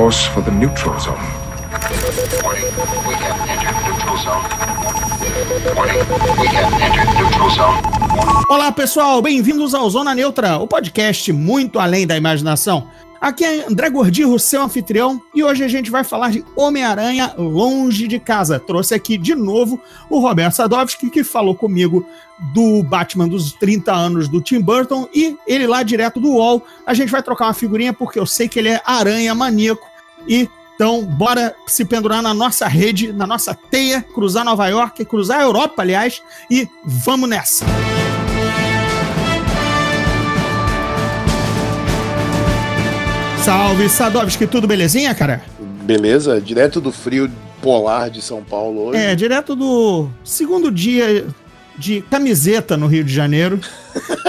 course for the neutral zone. Warning, we have entered neutral zone. Olá pessoal, bem-vindos ao Zona Neutra, o podcast muito além da imaginação. Aqui é André Gordirro, seu anfitrião, e hoje a gente vai falar de Homem-Aranha Longe de Casa. Trouxe aqui de novo o Roberto Sadovski, que falou comigo do Batman dos 30 anos do Tim Burton, e ele lá direto do UOL. A gente vai trocar uma figurinha porque eu sei que ele é aranha maníaco, e então bora se pendurar na nossa rede, na nossa teia, cruzar Nova York, cruzar a Europa, aliás, e vamos nessa! Salve, Sadovski, tudo belezinha, cara? Beleza, direto do frio polar de São Paulo hoje. É, direto do segundo dia de camiseta no Rio de Janeiro.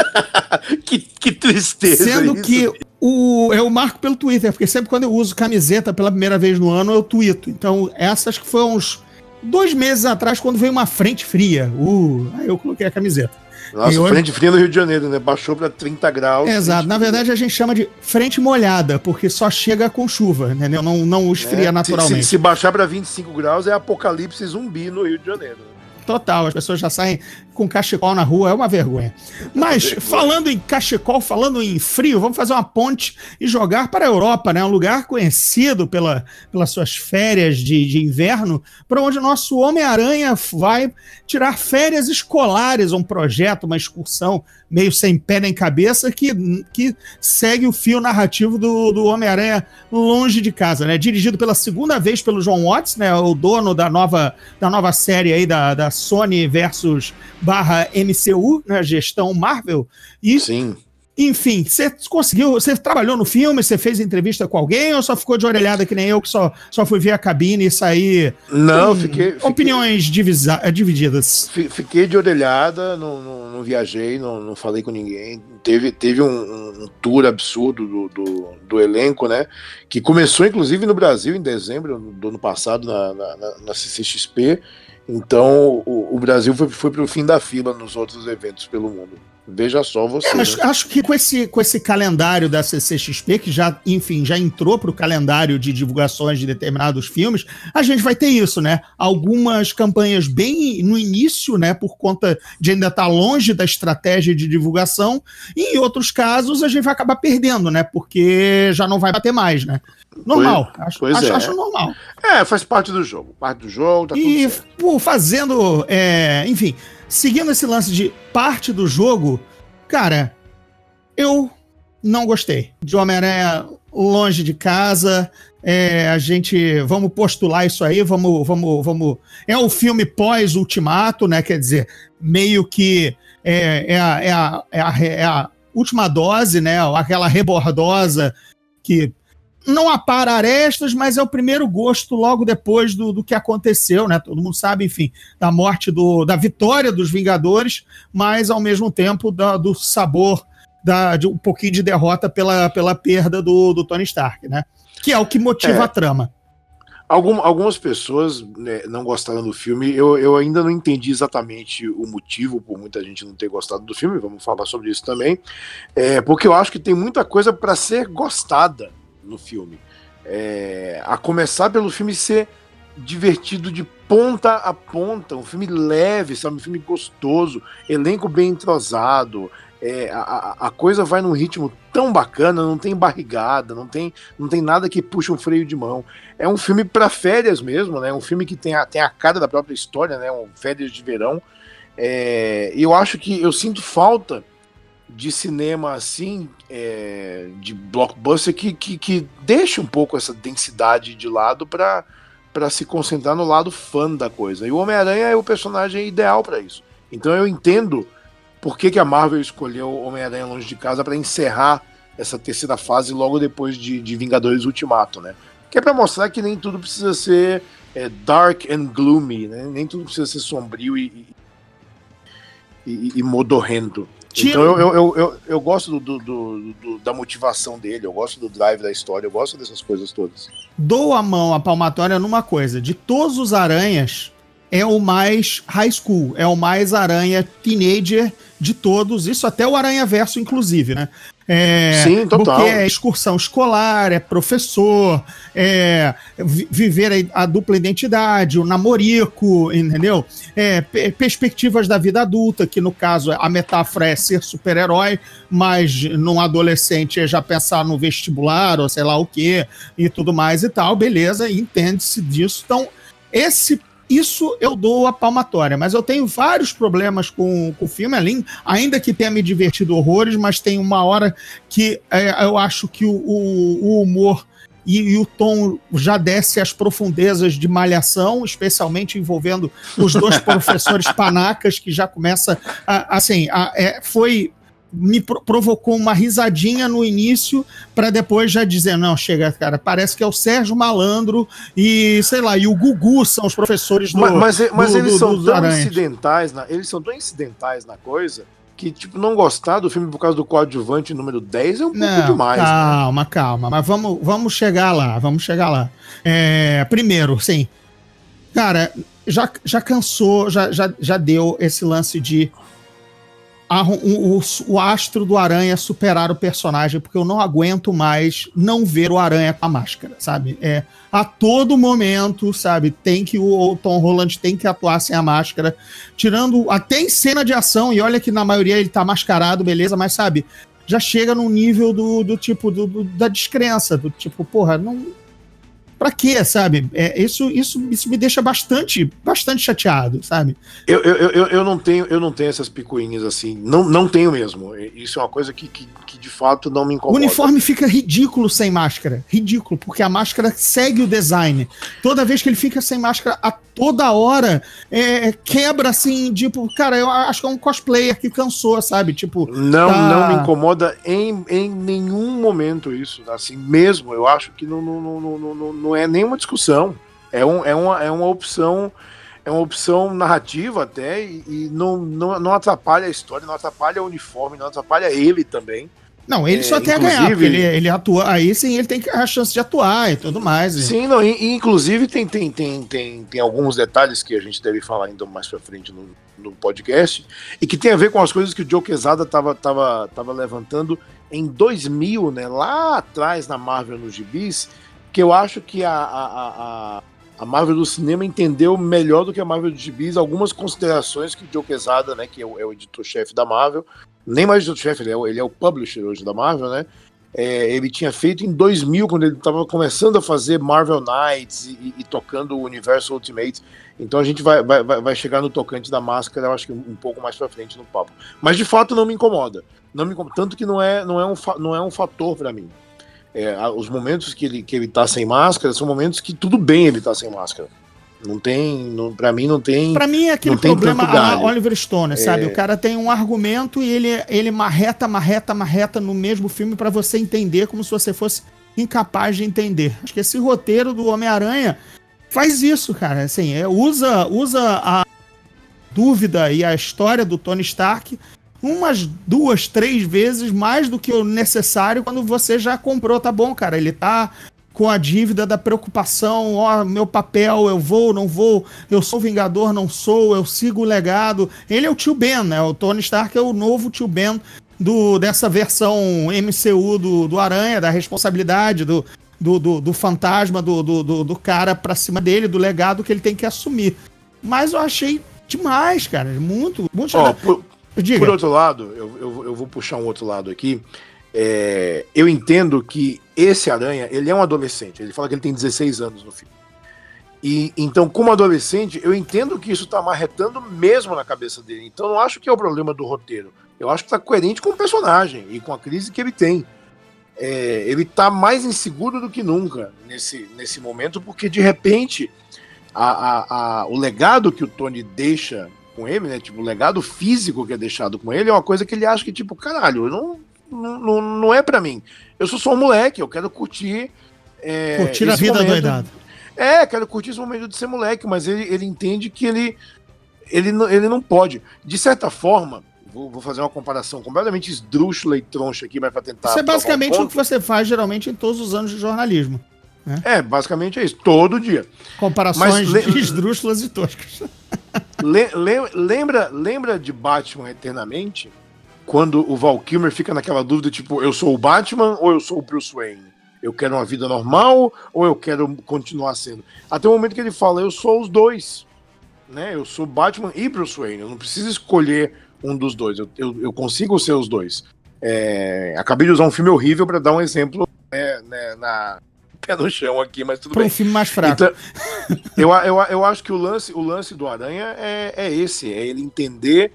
que, que tristeza Sendo isso. que o, eu marco pelo Twitter, porque sempre quando eu uso camiseta pela primeira vez no ano, eu tweeto. Então, essa acho que foi uns dois meses atrás, quando veio uma frente fria. Uh, aí eu coloquei a camiseta. Nossa, hoje- frente fria no Rio de Janeiro, né? Baixou pra 30 graus. Exato. Na verdade, a gente chama de frente molhada, porque só chega com chuva, entendeu? Não, não esfria né? naturalmente. Se, se, baixar pra 25 graus, é apocalipse zumbi no Rio de Janeiro. né? Total, as pessoas já saem com cachecol na rua, é uma vergonha. Mas, falando em cachecol, falando em frio, vamos fazer uma ponte e jogar para a Europa, né? Um lugar conhecido pela, pelas suas férias de, de inverno, para onde o nosso Homem-Aranha vai tirar férias escolares, um projeto, uma excursão meio sem pé nem cabeça, que, que segue o fio narrativo do, do Homem-Aranha longe de casa, né? Dirigido pela segunda vez pelo John Watts, né? O dono da nova, da nova série aí da, da Sony versus barra MCU, né? Gestão Marvel. E, Sim. enfim, você conseguiu, você trabalhou no filme, você fez entrevista com alguém ou só ficou de orelhada que nem eu, que só, só fui ver a cabine e sair Não, com fiquei, fiquei, opiniões divisa- eh, divididas? fi- fiquei de orelhada, não, não, não viajei, não, não falei com ninguém. Teve, teve um, um tour absurdo do, do, do elenco, né? Que começou, inclusive, no Brasil em dezembro do ano passado, na, na, na- na CCXP. Então, o, o Brasil foi, foi para o fim da fila nos outros eventos pelo mundo. Veja só você. É, mas né? acho que com esse, com esse calendário da CCXP, que já, enfim, já entrou para o calendário de divulgações de determinados filmes, a gente vai ter isso, né? Algumas campanhas bem no início, né? Por conta de ainda estar longe da estratégia de divulgação, e em outros casos a gente vai acabar perdendo, né? Porque já não vai bater mais, né? Normal, acho, pois acho, é. acho normal. É, faz parte do jogo. Parte do jogo, tá E tudo certo. pô, fazendo, é, enfim, seguindo esse lance de parte do jogo, cara, eu não gostei de Homem-Aranha longe de casa. É, a gente vamos postular isso aí, vamos, vamos, vamos. É o filme pós-ultimato, né? Quer dizer, meio que é, é, a, é, a, é, a, é a última dose, né? Aquela rebordosa que não apara arestas, mas é o primeiro gosto logo depois do, do que aconteceu, né? Todo mundo sabe, enfim, da morte do, da vitória dos Vingadores, mas ao mesmo tempo da- do sabor da, de um pouquinho de derrota pela, pela perda do, do Tony Stark, né? Que é o que motiva É. a trama. Algum- algumas pessoas né, não gostaram do filme. Eu, eu ainda não entendi exatamente o motivo por muita gente não ter gostado do filme. Vamos falar sobre isso também. É, porque eu acho que tem muita coisa para ser gostada no filme. É, a começar pelo filme ser divertido de ponta a ponta, um filme leve, sabe, um filme gostoso, elenco bem entrosado, é, a, a- coisa vai num ritmo tão bacana, não tem barrigada, não tem, não tem nada que puxa um freio de mão. É um filme para férias mesmo, né? Um filme que tem a, tem a cara da própria história, né? Um férias de verão. É, e eu acho que eu sinto falta de cinema assim, é, de blockbuster, que, que, que deixa um pouco essa densidade de lado para para se concentrar no lado fã da coisa. E o Homem-Aranha é o personagem ideal para isso. Então eu entendo por que, que a Marvel escolheu Homem-Aranha Longe de Casa para encerrar essa terceira fase logo depois de, de Vingadores Ultimato, né? Que é para mostrar que nem tudo precisa ser é, dark and gloomy, né? Nem tudo precisa ser sombrio e, e, e- e modorrento. Tira- Então eu, eu, eu, eu, eu gosto do, do- do- do- da motivação dele, eu gosto do drive da história, eu gosto dessas coisas todas. Dou a mão à palmatória numa coisa: de todos os aranhas, é o mais high school, é o mais aranha teenager de todos, isso até o Aranha Verso, inclusive, né? É, Sim, total. Porque é excursão escolar, é professor, é vi- viver a, a dupla identidade, o namorico, entendeu? É, pe- perspectivas da vida adulta, que no caso a metáfora é ser super-herói, mas num adolescente é já pensar no vestibular ou sei lá o que e tudo mais e tal, beleza, entende-se disso. Então, esse isso eu dou a palmatória, mas eu tenho vários problemas com, com o filme, além, ainda que tenha me divertido horrores, mas tem uma hora que é, eu acho que o, o- o humor e, e o tom já desce às profundezas de malhação, especialmente envolvendo os dois professores panacas, que já começa a, assim, a- é, foi me pro- provocou uma risadinha no início para depois já dizer não chega cara parece que é o Sérgio Malandro e sei lá e o Gugu são os professores do mas mas, mas do- eles do- são tão incidentais, na, eles são tão incidentais na coisa que, tipo, não gostar do filme por causa do coadjuvante número 10 é um pouco Não, demais. né? calma, calma. Mas vamos, vamos chegar lá, vamos chegar lá. É, primeiro, sim. Cara, já, já cansou, já, já, já deu esse lance de a- o, o- astro do Aranha superar o personagem, porque eu não aguento mais não ver o Aranha com a máscara, sabe? É, a todo momento, sabe? Tem que o, o Tom Holland tem que atuar sem a máscara, tirando até em cena de ação, e olha que na maioria ele tá mascarado, beleza, mas sabe? Já chega no nível do, do tipo do, do- da descrença, do tipo, porra, não. Pra quê, sabe? É, isso, isso, isso me deixa bastante, bastante chateado, sabe? Eu, eu, eu, eu não tenho, eu não tenho essas picuinhas assim. Não, não tenho mesmo. Isso é uma coisa que, que, que de fato não me O incomoda. uniforme fica ridículo sem máscara. Ridículo, porque a máscara segue o design. Toda vez que ele fica sem máscara, a toda hora, é, quebra assim, tipo, cara, eu acho que é um cosplayer que cansou, sabe? Tipo, Não, Tá. não me incomoda em, em nenhum momento isso. Assim, mesmo, eu acho que não, não, não, não, não, não é nenhuma discussão. É, um, é, uma, é uma opção. É uma opção narrativa até, e, e não, não, não atrapalha a história, não atrapalha o uniforme, não atrapalha ele também. não, ele É, só tem a ganhar, porque ele, ele atua, aí sim ele tem a chance de atuar e tudo mais. e- Sim, não, e, e inclusive tem, tem, tem, tem, tem alguns detalhes que a gente deve falar ainda mais pra frente no, no podcast, e que tem a ver com as coisas que o Joe Quesada tava, tava, tava levantando em 2000, né, lá atrás na Marvel nos gibis, que eu acho que a, a, a, a- Marvel do cinema entendeu melhor do que a Marvel dos gibis algumas considerações que o Joe Quesada, né, que é o, é o editor-chefe da Marvel, nem mais editor-chefe, ele, é ele é o publisher hoje da Marvel, né, é, ele tinha feito em 2000, quando ele estava começando a fazer Marvel Knights e, e- e tocando o universo Ultimate. Então a gente vai, vai, vai chegar no tocante da máscara, eu acho que um pouco mais pra frente no papo. Mas de fato não me incomoda. Não me. Tanto que não é, não é, um, não é um fator para mim. É, os momentos que ele, que ele tá sem máscara são momentos que tudo bem ele tá sem máscara. Não tem. Não, para mim não tem. Pra mim é aquele problema a galho. Oliver Stone, sabe? É. O cara tem um argumento e ele, ele marreta, marreta, marreta no mesmo filme pra você entender como se você fosse incapaz de entender. Acho que esse roteiro do Homem-Aranha faz isso, cara. Assim, é, usa, usa a dúvida e a história do Tony Stark umas duas, três vezes mais do que o necessário quando você já comprou, tá bom, cara? Ele tá com a dívida da preocupação, ó, meu papel, eu vou, não vou, eu sou Vingador, não sou, eu sigo o legado. Ele é o tio Ben, né? O Tony Stark é o novo tio Ben do, dessa versão MCU do, do Aranha, da responsabilidade, do, do, do, do fantasma, do, do, do, cara pra cima dele, do legado que ele tem que assumir. Mas eu achei demais, cara. Muito, muito Ó, por, Diga. Por outro lado, eu, eu, eu vou puxar um outro lado aqui. É, eu entendo que esse Aranha, ele é um adolescente. Ele fala que ele tem 16 anos no filme. E então, como adolescente, eu entendo que isso tá marretando mesmo na cabeça dele. Então, não acho que é o problema do roteiro. Eu acho que tá coerente com o personagem e com a crise que ele tem. É, ele tá mais inseguro do que nunca nesse, nesse momento, porque de repente a, a, a, o legado que o Tony deixa com ele, né? Tipo, o legado físico que é deixado com ele é uma coisa que ele acha que, tipo, caralho, não, não, não é pra mim. Eu sou só um moleque, eu quero curtir. É, Curtir a vida momento- doidado. É, quero curtir esse momento de ser moleque, mas ele, ele entende que ele, ele, não- ele não pode. De certa forma, vou, fazer uma comparação completamente esdrúxula e troncha aqui, mas pra tentar. Isso é provar um basicamente o que você faz geralmente em todos os anos de jornalismo. É, basicamente é isso, todo dia. Comparações le... esdrúxulas e toscas. Le... Le... lembra, lembra de Batman Eternamente? Quando o Val Kilmer fica naquela dúvida, tipo, eu sou o Batman ou eu sou o Bruce Wayne? Eu quero uma vida normal ou eu quero continuar sendo? Até o momento que ele fala, eu sou os dois. Né? Eu sou Batman e Bruce Wayne. Eu não preciso escolher um dos dois. Eu, eu, eu consigo ser os dois. É, acabei de usar um filme horrível para dar um exemplo né, né, na pé no chão aqui, mas tudo Pra bem. um filme mais fraco. Então, eu, eu, eu acho que o lance, o lance do Aranha é, é esse, é ele entender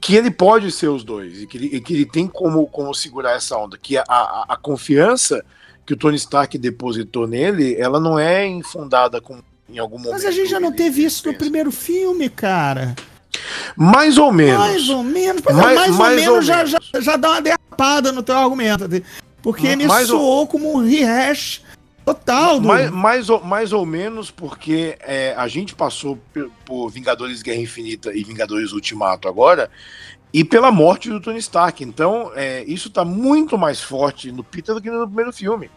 que ele pode ser os dois e que ele, e que ele tem como, como segurar essa onda, que a, a, a, confiança que o Tony Stark depositou nele, ela não é infundada com, em algum momento. Mas a gente já não teve isso no primeiro filme, cara. Mais ou menos. Mais ou menos. Mais, mais, mais ou, menos, ou já, menos. Já, já dá uma derrapada no teu argumento. Porque me mais soou ou... como um rehash total. Do... Mais, mais, ou, mais ou menos porque é, a gente passou por, Vingadores Guerra Infinita e Vingadores Ultimato agora e pela morte do Tony Stark. Então, é, isso está muito mais forte no Peter do que no primeiro filme.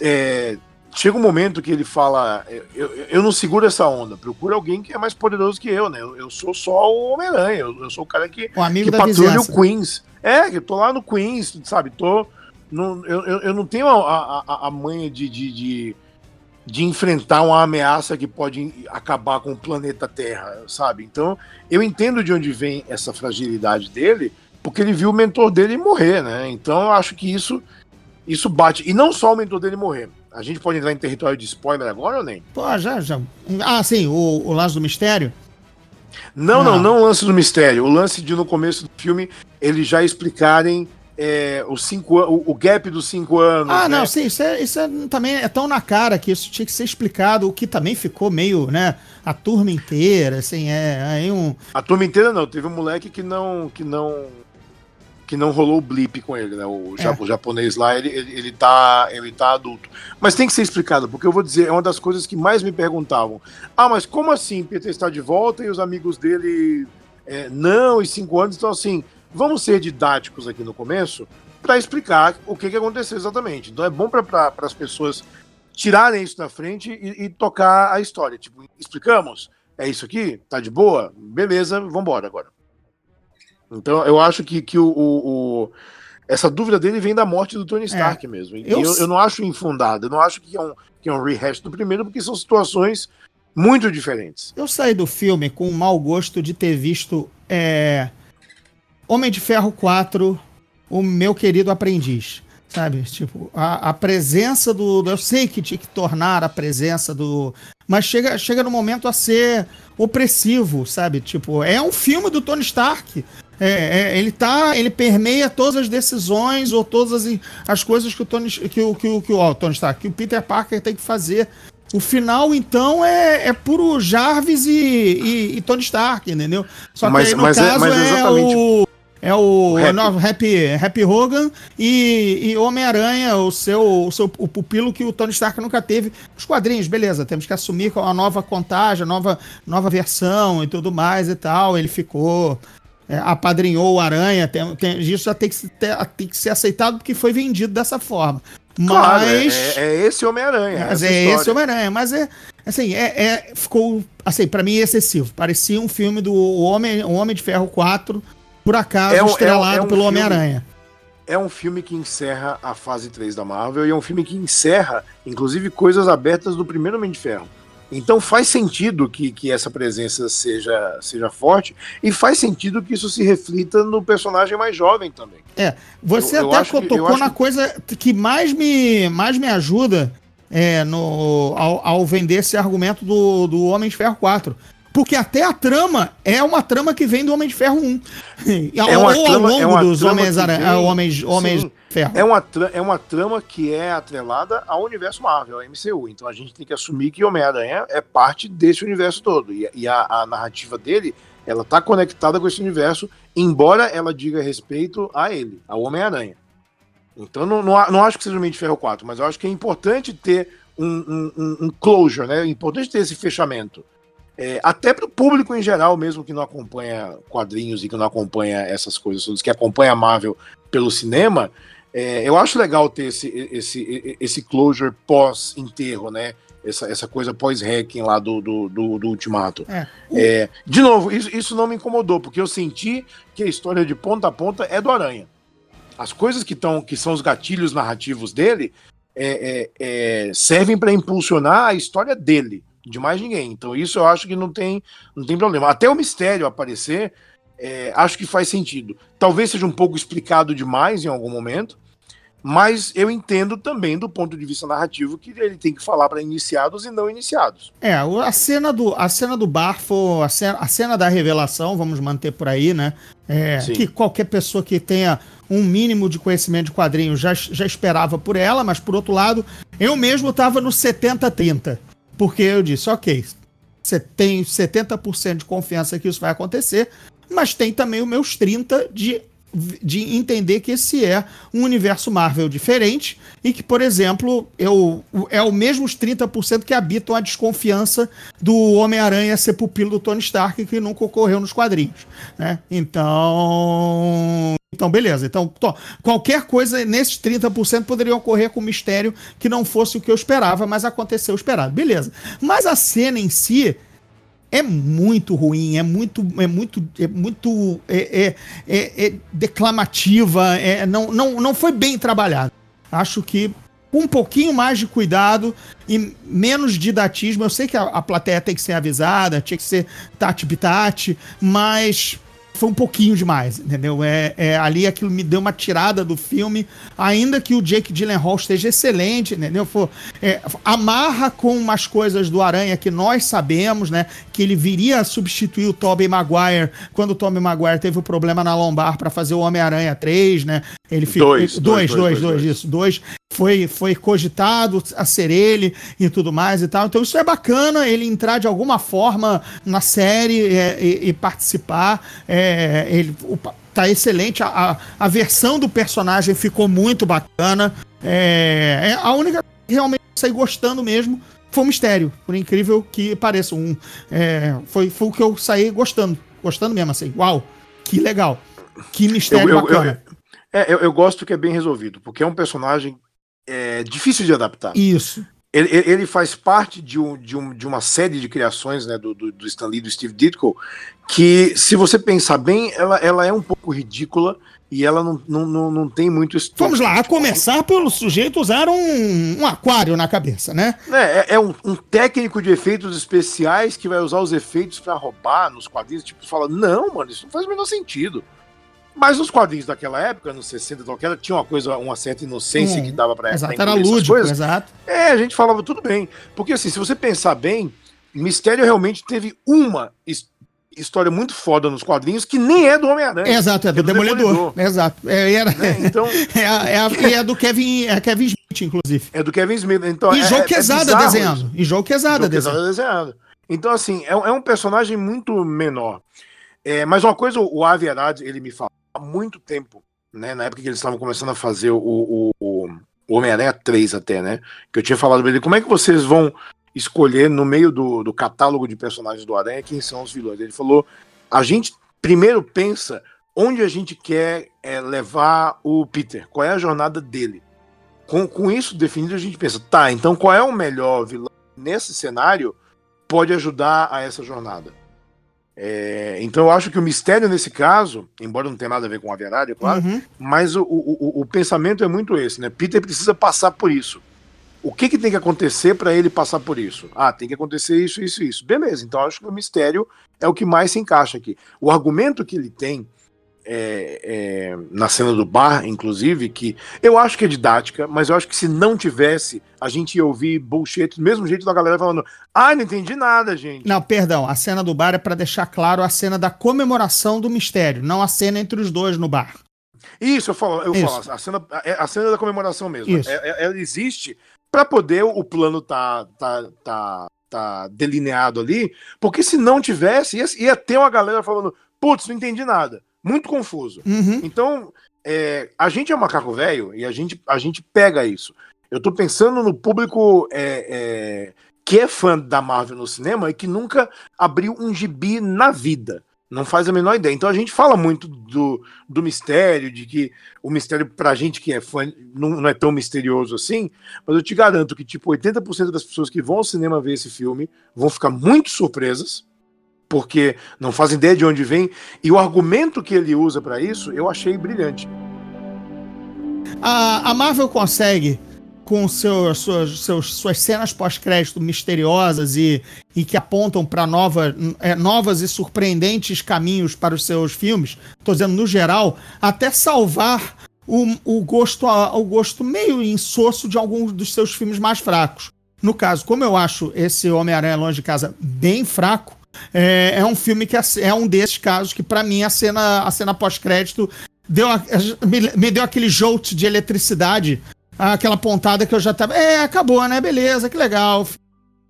É, chega um momento que ele fala: eu, eu, não seguro essa onda, procura alguém que é mais poderoso que eu, né? Eu, eu sou só o Homem-Aranha, eu, eu, sou o cara que, o amigo que patrulha vizinhança. o Queens. É, que eu tô lá no Queens, sabe? Tô. No, eu, eu, não tenho a, a, a manha de, de, de, de, enfrentar uma ameaça que pode acabar com o planeta Terra, sabe? Então, eu entendo de onde vem essa fragilidade dele, porque ele viu o mentor dele morrer, né? Então, eu acho que isso, isso bate. E não só o mentor dele morrer a gente pode entrar em território de spoiler agora ou nem? Pô, já, já. Ah, sim, o, o lance do mistério? Não, ah. não, não o lance do mistério. O lance de no começo do filme eles já explicarem é, os cinco, o, o gap dos cinco anos. Ah, né? não, sim, isso, é, isso é, também é tão na cara que isso tinha que ser explicado, o que também ficou meio, né? A turma inteira, assim, é aí um. A turma inteira não, teve um moleque que não. que não que não rolou o blip com ele, né? O, é. o japonês lá, ele, ele, ele, tá, ele tá adulto. Mas tem que ser explicado, porque eu vou dizer, é uma das coisas que mais me perguntavam. Ah, mas como assim Peter está de volta e os amigos dele é, não, e cinco anos? Então, assim, vamos ser didáticos aqui no começo para explicar o que, que aconteceu exatamente. Então é bom para as pessoas tirarem isso da frente e, e, tocar a história. Tipo, explicamos? É isso aqui? Tá de boa? Beleza, vamos embora agora. Então eu acho que, que o, o, o, essa dúvida dele vem da morte do Tony Stark é. mesmo. Eu... eu... Eu, não acho infundado, eu não acho que é, um, que é um rehash do primeiro, porque são situações muito diferentes. Eu saí do filme com o mau gosto de ter visto é, Homem de Ferro 4, o meu querido aprendiz. Sabe? Tipo, a, a presença do, Eu sei que tinha que tornar a presença do. Mas chega, chega no momento a ser opressivo, sabe? Tipo, é um filme do Tony Stark. É, é, ele tá, ele permeia todas as decisões ou todas as, as coisas que o Tony, que o, que o, que o, Tony Stark, que o Peter Parker tem que fazer. O final, então, é, é puro Jarvis e, e, e Tony Stark, entendeu? Só que mas, aí, no mas é, caso, é, mas exatamente... é o é o Happy, Happy, Happy Hogan e, e Homem-Aranha, o seu, o seu o pupilo que o Tony Stark nunca teve. Os quadrinhos, beleza, temos que assumir com é uma nova contagem, nova, nova versão e tudo mais e tal. Ele ficou. É, apadrinhou o Aranha, tem, tem, isso já tem que, ter, tem que ser aceitado porque foi vendido dessa forma. Claro, mas é, é esse Homem-Aranha. Mas é esse Homem-Aranha, mas é assim, é, é ficou assim, para mim excessivo. Parecia um filme do Homem, o Homem de Ferro 4 por acaso, é um, estrelado é um, é um pelo Homem-Aranha. É um filme que encerra a fase 3 da Marvel e é um filme que encerra, inclusive, coisas abertas do primeiro Homem de Ferro. Então faz sentido que, que essa presença seja, seja forte e faz sentido que isso se reflita no personagem mais jovem também. É, você eu, até eu tocou na que... coisa que mais me, mais me ajuda é, no, ao, ao, vender esse argumento do, do Homem de Ferro 4. Porque até a trama é uma trama que vem do Homem de Ferro 1. É uma Ou trama, ao longo é dos Homens, vem, Homens, Homens sim, Ferro. É uma, é uma trama que é atrelada ao universo Marvel, ao MCU. Então a gente tem que assumir que Homem-Aranha é parte desse universo todo. E, e a, a, narrativa dele, ela tá conectada com esse universo, embora ela diga respeito a ele, ao Homem-Aranha. Então não, não, não acho que seja o Homem de Ferro 4, mas eu acho que é importante ter um, um, um closure, né? É importante ter esse fechamento. É, até para o público em geral, mesmo que não acompanha quadrinhos e que não acompanha essas coisas todas, que acompanha a Marvel pelo cinema, É, eu acho legal ter esse, esse, esse closure pós-enterro, né? Essa, essa coisa pós-hacking lá do, do, do, do Ultimato. É. É, de novo, isso, isso não me incomodou, porque eu senti que a história de ponta a ponta é do Aranha. As coisas que, tão, que são os gatilhos narrativos dele é, é, é servem para impulsionar a história dele, de mais ninguém. Então, isso eu acho que não tem, não tem problema. Até o mistério aparecer, é, acho que faz sentido. Talvez seja um pouco explicado demais em algum momento, mas eu entendo também do ponto de vista narrativo que ele tem que falar para iniciados e não iniciados. É, a cena do, a cena do Barfo, a cena, a cena da revelação, vamos manter por aí, né? É, que qualquer pessoa que tenha um mínimo de conhecimento de quadrinhos já, já esperava por ela, mas por outro lado, eu mesmo estava no 70-30. Porque eu disse, ok, você tem 70% de confiança que isso vai acontecer, mas tem também os meus 30% de de entender que esse é um universo Marvel diferente e que, por exemplo, eu, é o mesmos 30% que habitam a desconfiança do Homem-Aranha ser pupilo do Tony Stark, que nunca ocorreu nos quadrinhos. Né? Então. Então, beleza. Então, qualquer coisa nesses 30% poderia ocorrer com mistério que não fosse o que eu esperava, mas aconteceu o esperado. Beleza. Mas a cena em si é muito ruim, é muito, é muito, é muito é, é, é, é declamativa, é, não, não, não foi bem trabalhado. Acho que um pouquinho mais de cuidado e menos didatismo, eu sei que a, a plateia tem que ser avisada, tinha que ser tati-bitati, mas foi um pouquinho demais, entendeu? É, é, ali aquilo me deu uma tirada do filme, ainda que o Jake Gyllenhaal esteja excelente, entendeu? For, é, amarra com umas coisas do Aranha que nós sabemos, né? Que ele viria a substituir o Tobey Maguire quando o Tobey Maguire teve o problema na lombar para fazer o Homem-Aranha 3, né? Ele ficou. Dois, dois, dois, dois, dois, isso, dois. Foi, foi cogitado a ser ele e tudo mais e tal. Então isso é bacana, ele entrar de alguma forma na série é, e, e, participar. É, ele tá excelente. A, a, a, versão do personagem ficou muito bacana. É, é a única que realmente saí gostando mesmo foi o mistério, por incrível que pareça. Um, é, foi, foi o que eu saí gostando. Gostando mesmo, assim. Uau, que legal. Que mistério eu, eu, bacana. Eu, é, eu, eu, gosto que é bem resolvido, porque é um personagem é, difícil de adaptar. Isso. Ele, ele faz parte de, um, de, um, de uma série de criações né, do, do, do Stan Lee do Steve Ditko, que, se você pensar bem, ela, ela é um pouco ridícula e ela não, não, não, não tem muito estudo. Vamos lá, a começar pelo sujeito usar um, um aquário na cabeça, né? É, é, é um, um, técnico de efeitos especiais que vai usar os efeitos para roubar nos quadrinhos. Tipo, fala, não, mano, isso não faz o menor sentido. Mas os quadrinhos daquela época, nos 60 daquela, tinha uma coisa, uma certa inocência hum, que dava para Exato, era lúdico, exato. É, a gente falava tudo bem. Porque assim, se você pensar bem, Mistério realmente teve uma história muito foda nos quadrinhos que nem é do Homem-Aranha. Exato, é do, é do Demolidor. Demolidor. Exato. É, era, né? então, é, a, é, a, é do Kevin, é Kevin Smith, inclusive. É do Kevin Smith. Então, e é, Joe é Quesada é desenhando. E Joe Quesada desenhando. desenhando. Então, assim, é, é um personagem muito menor. É, mas uma coisa, o Aviarad, ele me fala há muito tempo, né? Na época que eles estavam começando a fazer o, o, o Homem-Aranha 3 até, né? Que eu tinha falado pra ele, como é que vocês vão escolher no meio do, do catálogo de personagens do Aranha quem são os vilões? Ele falou, a gente primeiro pensa onde a gente quer é, levar o Peter, qual é a jornada dele. Com, com isso definido, a gente pensa, tá, então qual é o melhor vilão nesse cenário pode ajudar a essa jornada? É, então eu acho que o mistério nesse caso, embora não tenha nada a ver com a verdade, é claro, uhum. mas o, o, o, pensamento é muito esse, né? Peter precisa passar por isso. O que, que tem que acontecer para ele passar por isso? Ah, tem que acontecer isso, isso, isso. Beleza, então eu acho que o mistério é o que mais se encaixa aqui. O argumento que ele tem é, é, na cena do bar, inclusive, que eu acho que é didática, mas eu acho que se não tivesse, a gente ia ouvir bullshit do mesmo jeito da galera falando: ah, não entendi nada, gente. Não, perdão, a cena do bar é para deixar claro a cena da comemoração do mistério, não a cena entre os dois no bar. Isso, eu falo, eu Isso. falo a, cena, a, a, cena da comemoração mesmo. Isso. É, é, ela existe para poder o plano tá, tá, tá, tá delineado ali, porque se não tivesse, ia, ia ter uma galera falando: putz, não entendi nada muito confuso. Uhum. Então, é, a gente é macaco velho e a gente, a gente pega isso. Eu tô pensando no público é, é, que é fã da Marvel no cinema e que nunca abriu um gibi na vida. Não faz a menor ideia. Então a gente fala muito do, do mistério, de que o mistério pra gente que é fã não, não é tão misterioso assim, mas eu te garanto que tipo 80% das pessoas que vão ao cinema ver esse filme vão ficar muito surpresas, porque não fazem ideia de onde vem, e o argumento que ele usa para isso eu achei brilhante. A, a Marvel consegue com seu, suas, seus, suas cenas pós-crédito misteriosas e, e que apontam para nova, é, novas e surpreendentes caminhos para os seus filmes, estou dizendo no geral, até salvar o, o, gosto, o gosto meio insosso de alguns dos seus filmes mais fracos. No caso, como eu acho esse Homem-Aranha Longe de Casa bem fraco, é, é um filme que é um desses casos que, para mim, a cena, a cena pós-crédito deu, me, me deu aquele jolt de eletricidade aquela pontada que eu já tava. É, acabou, né? Beleza, que legal.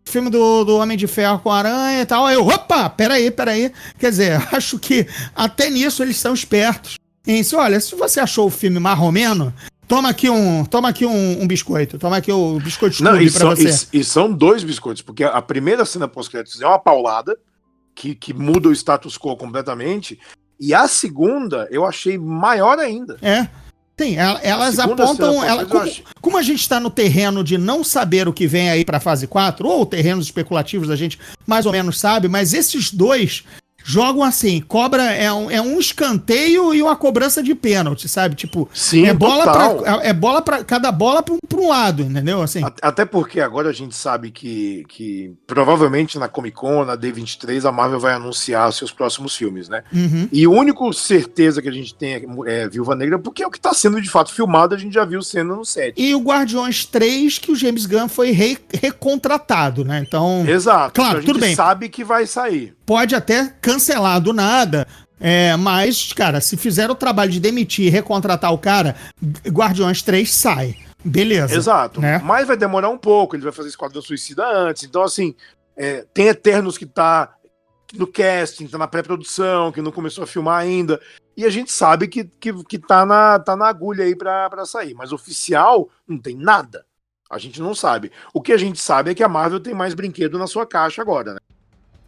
Filme do, do Homem de Ferro com aranha e tal. Aí eu, opa, peraí, peraí. Quer dizer, acho que até nisso eles são espertos. Em se, olha, se você achou o filme marromeno, toma aqui um, toma aqui um, um biscoito, toma aqui o biscoito Não, e são, você. E, e, são dois biscoitos, porque a primeira cena pós-créditos é uma paulada que, que muda o status quo completamente, e a segunda eu achei maior ainda. É. Sim, elas apontam. Ela, como, como, a gente está no terreno de não saber o que vem aí para fase 4, ou terrenos especulativos a gente mais ou menos sabe, mas esses dois jogam assim, cobra é um, é um escanteio e uma cobrança de pênalti, sabe? Tipo, Sim, é bola para é, bola para cada bola para um lado, entendeu? Assim. Até porque agora a gente sabe que, que provavelmente na Comic Con, na D23, a Marvel vai anunciar seus próximos filmes, né? Uhum. E a única certeza que a gente tem é, é Viúva Negra, porque é o que está sendo de fato filmado, a gente já viu sendo no set. E o Guardiões 3 que o James Gunn foi re recontratado, né? Então, Exato. Claro, tudo bem. sabe que vai sair pode até cancelar do nada. É, mas, cara, se fizer o trabalho de demitir e recontratar o cara, Guardiões 3 sai. Beleza. Exato. Né? Mas vai demorar um pouco, ele vai fazer Esquadrão Suicida antes. Então, assim, é, tem Eternos que tá no casting, tá na pré-produção, que não começou a filmar ainda. E a gente sabe que, que, que tá, na, tá na agulha aí pra, pra sair. Mas oficial, não tem nada. A gente não sabe. O que a gente sabe é que a Marvel tem mais brinquedo na sua caixa agora, né?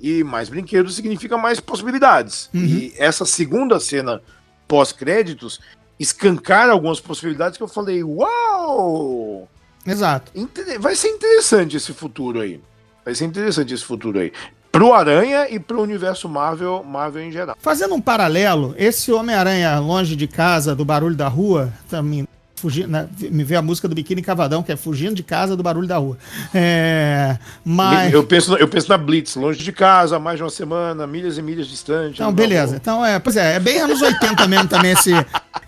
E mais brinquedos significa mais possibilidades. Uhum. E essa segunda cena pós-créditos escancar algumas possibilidades que eu falei, uau! Exato. Vai ser interessante esse futuro aí. Vai ser interessante esse futuro aí. Pro Aranha e pro universo Marvel, Marvel em geral. Fazendo um paralelo, esse Homem-Aranha longe de casa, do barulho da rua, também fugindo, né, me vê a música do Biquíni Cavadão, que é fugindo de casa do barulho da rua. É, mas... eu, penso, eu penso na Blitz, longe de casa, mais de uma semana, milhas e milhas distante. Então, beleza. Então, é, pois é, é bem anos 80 mesmo também esse,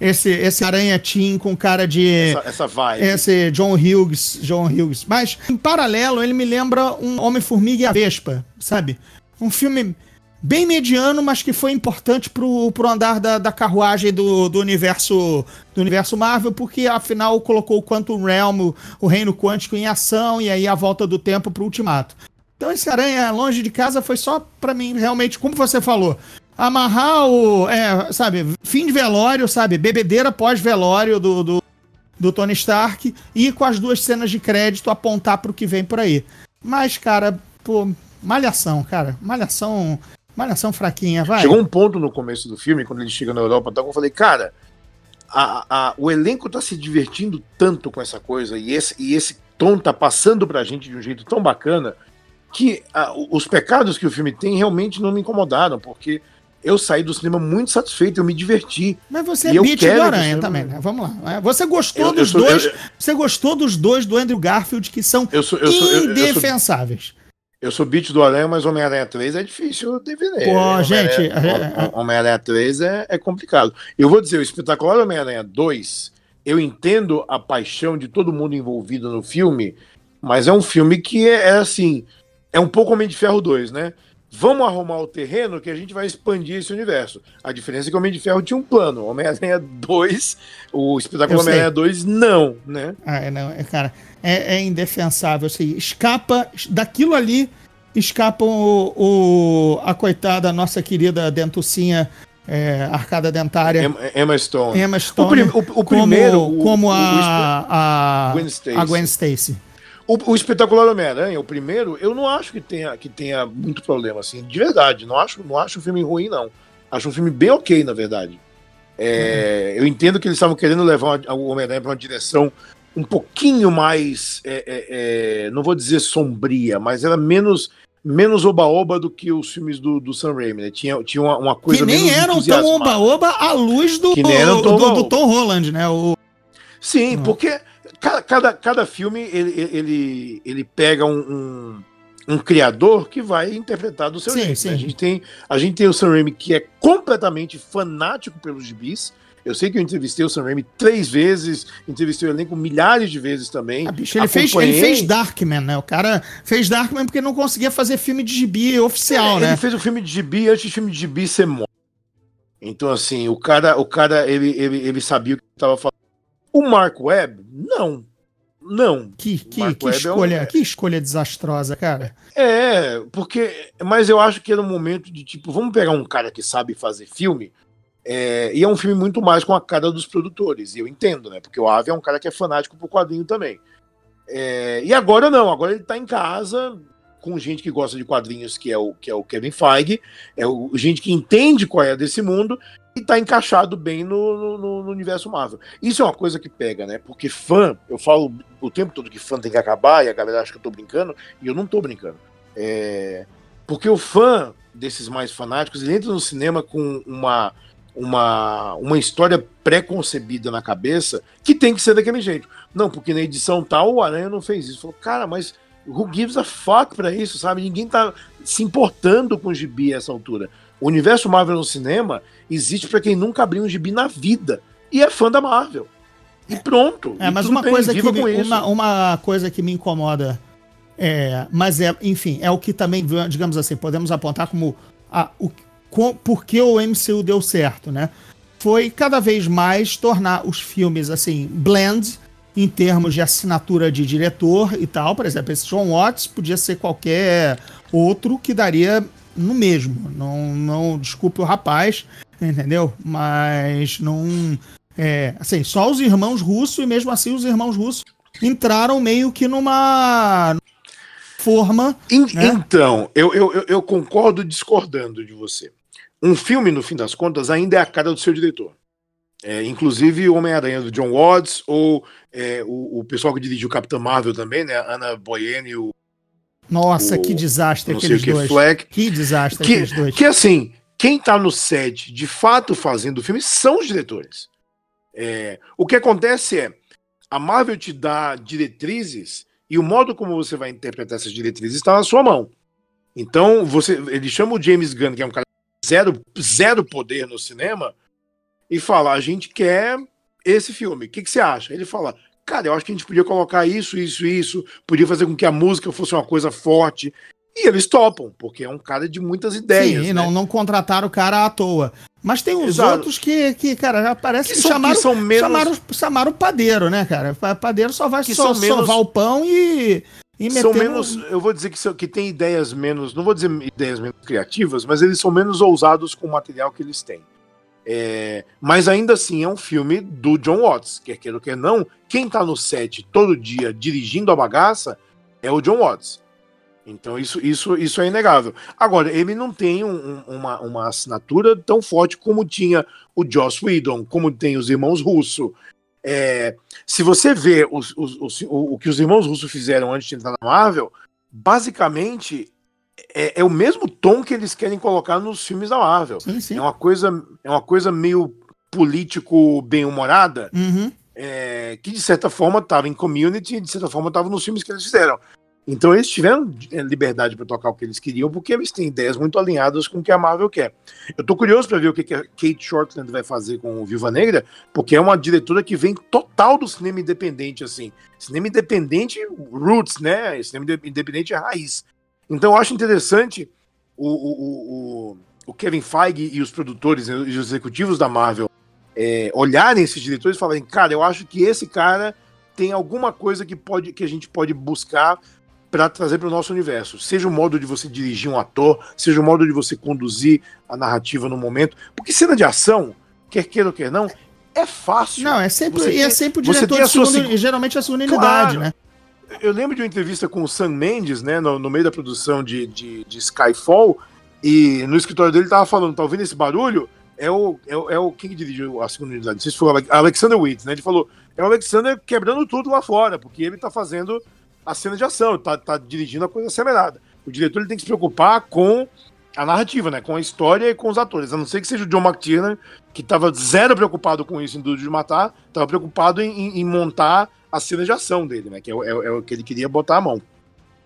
esse, esse Aranha Team com cara de. Essa, essa vibe. Esse John Hughes, John Hughes. Mas, em paralelo, ele me lembra um Homem-Formiga e a Vespa, sabe? Um filme bem mediano, mas que foi importante pro, pro andar da, da carruagem do, do universo do universo Marvel, porque afinal colocou o Quantum Realm, o, o reino quântico em ação e aí a volta do tempo pro Ultimato. Então esse Aranha longe de casa foi só para mim realmente, como você falou, amarrar o, é, sabe, fim de velório, sabe, bebedeira pós-velório do, do, do Tony Stark e com as duas cenas de crédito apontar pro que vem por aí. Mas, cara, pô, malhação, cara, malhação Malhação fraquinha, vai. Chegou um ponto no começo do filme, quando ele chega na Europa, então, eu falei, cara, a, a, o elenco tá se divertindo tanto com essa coisa, e esse, e esse tom tá passando pra gente de um jeito tão bacana, que a, os pecados que o filme tem realmente não me incomodaram, porque eu saí do cinema muito satisfeito, eu me diverti. Mas você é beat do Aranha também, né? Vamos lá. Você gostou eu, dos eu sou, dois. Eu, você gostou dos dois do Andrew Garfield que são sou, indefensáveis. Eu sou beat do Aranha, mas Homem-Aranha 3 é difícil de ver. Pô, gente. Homem-Aranha 3 é, é complicado. Eu vou dizer, o espetacular Homem-Aranha 2, eu entendo a paixão de todo mundo envolvido no filme, mas é um filme que é, é assim. É um pouco Homem de Ferro 2, né? Vamos arrumar o terreno que a gente vai expandir esse universo. A diferença é que o Homem de Ferro tinha um plano. Homem-Aranha 2, o espetáculo Homem-Aranha 2, não, né? Ah, é, não, é, cara é, é indefensável. Assim, escapa daquilo ali, escapa o, o, a coitada, nossa querida dentucinha é, arcada dentária. Emma, Stone. Emma Stone. O, o, o primeiro. Como, como a, a, Gwen Stacy. A Gwen Stacy. O, o espetacular Homem-Aranha, o primeiro, eu não acho que tenha, que tenha muito problema, assim, de verdade. Não acho, não acho o filme ruim, não. Acho um filme bem ok, na verdade. É, Eu entendo que eles estavam querendo levar o Homem-Aranha para uma direção um pouquinho mais, é, é, é, não vou dizer sombria, mas era menos menos oba-oba do que os filmes do, do Sam Raimi, né? Tinha, tinha uma, uma coisa Que nem eram tão oba-oba à luz do, do, do. Tom Holland, né? O, Sim, Hum. porque cada, cada, cada filme ele, ele, ele pega um, um, um criador que vai interpretar do seu Sim, jeito. sim. né? A, gente tem, a gente tem o Sam Raimi que é completamente fanático pelos gibis. Eu sei que eu entrevistei o Sam Raimi três vezes, entrevistei o elenco milhares de vezes também. Ah, bicho, ele, fez, ele Acompanhei- fez Darkman, né? O cara fez Darkman porque não conseguia fazer filme de gibi oficial, É, né? Ele fez o filme de gibi antes do filme de gibi ser morto. Então, assim, o cara, o cara ele, ele, ele sabia o que estava falando. O Mark Webb, não. Não. Que, que, que Webb é um- escolha, que escolha desastrosa, cara. É, porque. Mas eu acho que era um momento de tipo, vamos pegar um cara que sabe fazer filme. É, e é um filme muito mais com a cara dos produtores. E eu entendo, né? Porque o Ave é um cara que é fanático pro quadrinho também. É, e agora não, agora ele tá em casa com gente que gosta de quadrinhos, que é o, que é o Kevin Feige, é o, gente que entende qual é desse mundo e tá encaixado bem no, no- no universo Marvel. Isso é uma coisa que pega, né? Porque fã, eu falo o tempo todo que fã tem que acabar e a galera acha que eu tô brincando, e eu não tô brincando. É, porque o fã desses mais fanáticos, ele entra no cinema com uma, uma, uma história pré-concebida na cabeça que tem que ser daquele jeito. Não, porque na edição tal o Aranha não fez isso. Falou, cara, mas who gives a fuck pra isso, sabe? Ninguém tá se importando com o gibi a essa altura. O universo Marvel no cinema existe pra quem nunca abriu um gibi na vida e é fã da Marvel. E pronto. É, E mas uma bem, coisa, que me, uma, uma coisa que me incomoda, é, mas é, enfim, é o que também, digamos assim, podemos apontar como a, o, com, por que o MCU deu certo, né? Foi cada vez mais tornar os filmes, assim, blend, em termos de assinatura de diretor e tal. Por exemplo, esse John Watts podia ser qualquer outro que daria no mesmo. Não, não desculpe o rapaz, entendeu? Mas não. É, assim, só os irmãos russos, e mesmo assim os irmãos russos entraram meio que numa forma. En- né? Então, eu, eu- eu concordo discordando de você. Um filme, no fim das contas, ainda é a cara do seu diretor. É, inclusive o Homem-Aranha do John Watts, ou é, o, o pessoal que dirigiu o Capitão Marvel também, né? Ana Boyene e o Nossa, O- que desastre não sei o aqueles que, dois. Fleck. Que desastre Que, aqueles dois. que assim, quem tá no set de fato fazendo o filme são os diretores. É, o que acontece é, a Marvel te dá diretrizes e o modo como você vai interpretar essas diretrizes está na sua mão. Então, você, ele chama o James Gunn, que é um cara zero, zero poder no cinema, e fala: a gente quer esse filme. O que, que você acha? Ele fala: cara, eu acho que a gente podia colocar isso, isso, isso, podia fazer com que a música fosse uma coisa forte. E eles topam, porque é um cara de muitas ideias. Sim, né? não, não contrataram o cara à toa. Mas tem uns Exato. outros que, que, cara, já parece Que que, são- chamaram, que são menos- chamaram, chamaram o padeiro, né, cara? Pa- Padeiro só vai Que só, são menos- sovar o pão e, e são menos, eu vou dizer que, são, que tem ideias menos, não vou dizer ideias menos criativas, mas eles são menos ousados com o material que eles têm. É, mas ainda assim é um filme do John Watts, quer queira ou quer não, quem tá no set todo dia dirigindo a bagaça é o John Watts. Então isso, isso, isso é inegável. Agora, ele não tem um- uma, uma assinatura tão forte como tinha o Joss Whedon, como tem os irmãos Russo. É, se você vê os- os- os- o, o que os irmãos Russo fizeram antes de entrar na Marvel, basicamente é, é o mesmo tom que eles querem colocar nos filmes da Marvel. Sim, sim. É uma coisa, é uma coisa meio político bem-humorada, Uhum. é, que de certa forma estava em Community e de certa forma estava nos filmes que eles fizeram. Então eles tiveram é, liberdade para tocar o que eles queriam, porque eles têm ideias muito alinhadas com o que a Marvel quer. Eu tô curioso para ver o que, a Kate Shortland vai fazer com o Viva Negra, porque é uma diretora que vem total do cinema independente, assim. Cinema independente roots, né? Cinema inde- independente raiz. Então eu acho interessante o, o, o, o Kevin Feige e os produtores e os executivos da Marvel é, olharem esses diretores e falarem, cara, eu acho que esse cara tem alguma coisa que, pode, que a gente pode buscar para trazer para o nosso universo. Seja o modo de você dirigir um ator, seja o modo de você conduzir a narrativa no momento. Porque cena de ação, quer queira ou quer não, é fácil. Não, é sempre, Você e é sempre o diretor de sua segunda, seg- geralmente a segunda Claro. unidade, né? Eu lembro de uma entrevista com o Sam Mendes, né, no, no meio da produção de, de, de Skyfall, E no escritório dele tava falando, tá ouvindo esse barulho? É o, é, o, é o quem que dirigiu a segunda unidade? Não sei se foi o Alexander Witt, né? Ele falou, é o Alexander quebrando tudo lá fora, porque ele tá fazendo a cena de ação, tá, tá dirigindo a coisa acelerada. O diretor ele tem que se preocupar com a narrativa, né? Com a história e com os atores. A não ser que seja o John McTiernan, que tava zero preocupado com isso em Duro de Matar, tava preocupado em, em, montar a cena de ação dele, né? Que é, é, é o que ele queria botar a mão.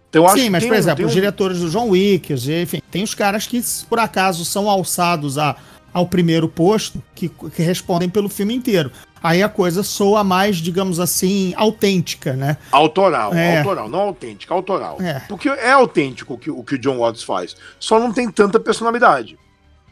Então, Sim, mas, por exemplo, um... os diretores do John Wick, enfim, tem os caras que, por acaso, são alçados a, ao primeiro posto, que, que respondem pelo filme inteiro. Aí a coisa soa mais, digamos assim, autêntica, né? Autoral, é. autoral, não autêntica, autoral. É. Porque é autêntico o que, o que o John Watts faz, só não tem tanta personalidade.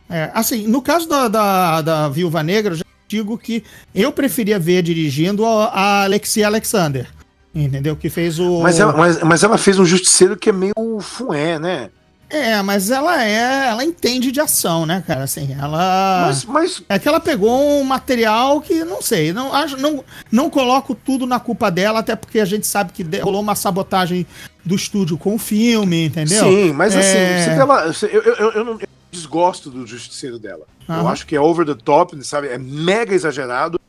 É, assim, no caso da, da, da Viúva Negra, eu já digo que eu preferia ver dirigindo a, a Alexia Alexander. Entendeu? Que fez o. Mas ela, mas, mas ela fez um justiceiro que é meio fué, né? É, mas ela é. Ela entende de ação, né, cara? Assim, ela. Mas, mas... É que ela pegou um material que, não sei, não, não, não coloco tudo na culpa dela, até porque a gente sabe que rolou uma sabotagem do estúdio com o filme, entendeu? Sim, mas assim, é... assim, ela, eu, eu, eu, eu, não desgosto do justiceiro dela. Uhum. Eu acho que é over the top, sabe? É mega exagerado